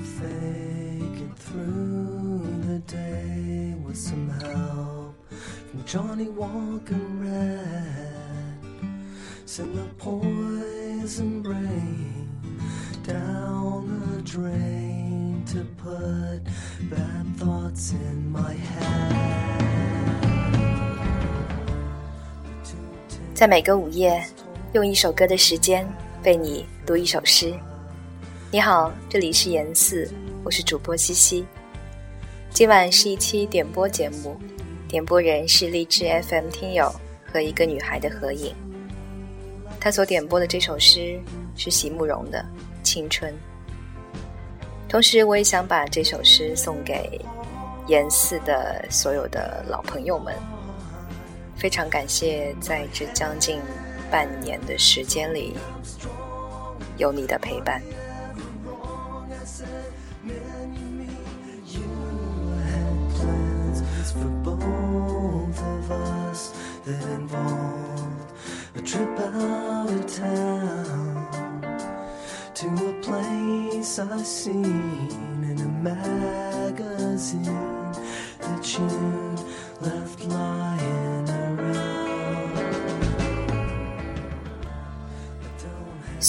fake it through the day with some help from Johnny Walker Red. Send the poison brain down the drain to put bad thoughts in my head. 在每个午夜，用一首歌的时间为你读一首诗。你好，这里是严四，我是主播西西。今晚是一期点播节目，点播人是荔枝 FM 听友和一个女孩的合影。他所点播的这首诗是席慕容的《青春》。同时，我也想把这首诗送给严四的所有的老朋友们。非常感谢在这将近半年的时间里有你的陪伴。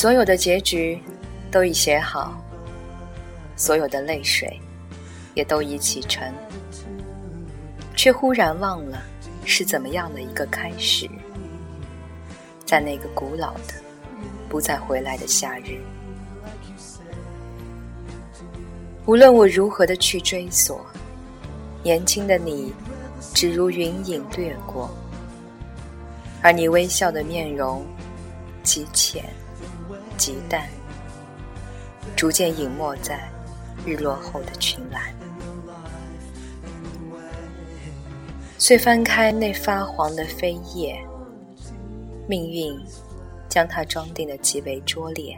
所有的结局都已写好，所有的泪水也都已启程，却忽然忘了是怎么样的一个开始。在那个古老的、不再回来的夏日，无论我如何的去追索，年轻的你只如云影掠过，而你微笑的面容极浅。极淡，逐渐隐没在日落后的群岚。遂翻开那发黄的飞页，命运将它装订的极为拙劣。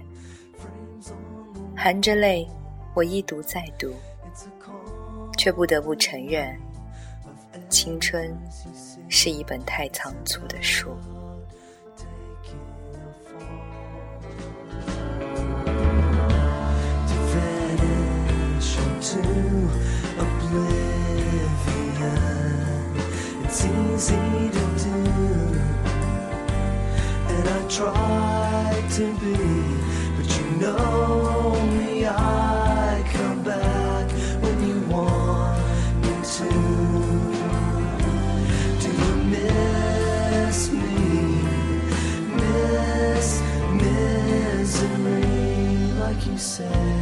含着泪，我一读再读，却不得不承认，青春是一本太仓促的书。Easy to do. And I try to be, but you know me, I come back when you want me to. Do you miss me? Miss misery, like you say.